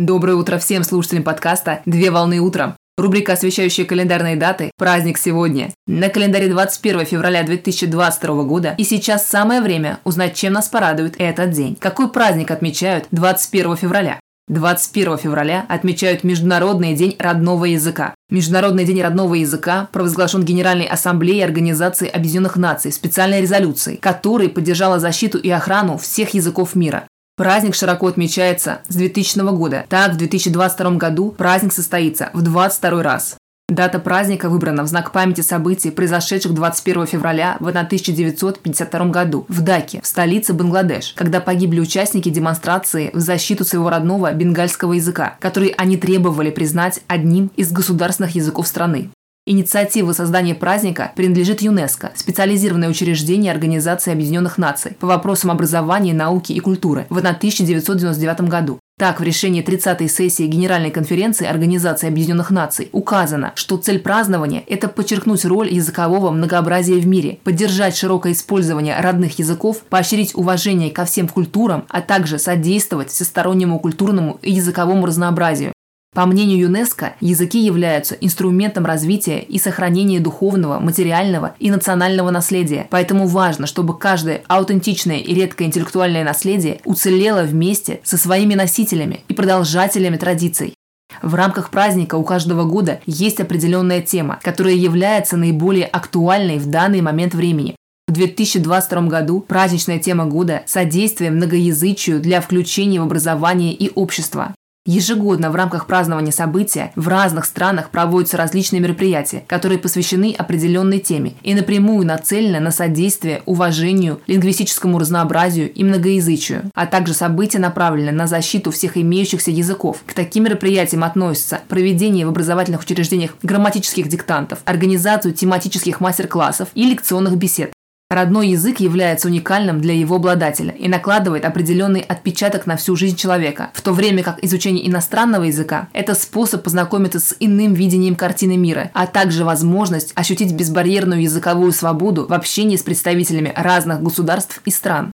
Доброе утро всем слушателям подкаста «Две волны утром». Рубрика, освещающая календарные даты «Праздник сегодня». На календаре 21 февраля 2022 года и сейчас самое время узнать, чем нас порадует этот день. Какой праздник отмечают 21 февраля? 21 февраля отмечают Международный день родного языка. Международный день родного языка провозглашен Генеральной Ассамблеей Организации Объединенных Наций специальной резолюцией, которой поддержала защиту и охрану всех языков мира. Праздник широко отмечается с 2000 года. Так, в 2022 году праздник состоится в 22 раз. Дата праздника выбрана в знак памяти событий, произошедших 21 февраля в 1952 году в Даке, в столице Бангладеш, когда погибли участники демонстрации в защиту своего родного бенгальского языка, который они требовали признать одним из государственных языков страны. Инициатива создания праздника принадлежит ЮНЕСКО, специализированное учреждение Организации Объединенных Наций по вопросам образования, науки и культуры в 1999 году. Так, в решении 30-й сессии Генеральной конференции Организации Объединенных Наций указано, что цель празднования – это подчеркнуть роль языкового многообразия в мире, поддержать широкое использование родных языков, поощрить уважение ко всем культурам, а также содействовать всестороннему культурному и языковому разнообразию. По мнению ЮНЕСКО, языки являются инструментом развития и сохранения духовного, материального и национального наследия, поэтому важно, чтобы каждое аутентичное и редкое интеллектуальное наследие уцелело вместе со своими носителями и продолжателями традиций. В рамках праздника у каждого года есть определенная тема, которая является наиболее актуальной в данный момент времени. В 2022 году праздничная тема года – содействие многоязычию для включения в образование и общество. Ежегодно в рамках празднования события в разных странах проводятся различные мероприятия, которые посвящены определенной теме и напрямую нацелены на содействие уважению, лингвистическому разнообразию и многоязычию, а также события направлены на защиту всех имеющихся языков. К таким мероприятиям относятся проведение в образовательных учреждениях грамматических диктантов, организацию тематических мастер-классов и лекционных бесед, Родной язык является уникальным для его обладателя и накладывает определенный отпечаток на всю жизнь человека, в то время как изучение иностранного языка – это способ познакомиться с иным видением картины мира, а также возможность ощутить безбарьерную языковую свободу в общении с представителями разных государств и стран.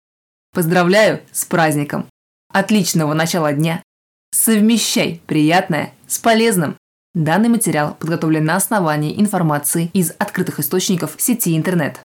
Поздравляю с праздником! Отличного начала дня! Совмещай приятное с полезным! Данный материал подготовлен на основании информации из открытых источников сети интернет.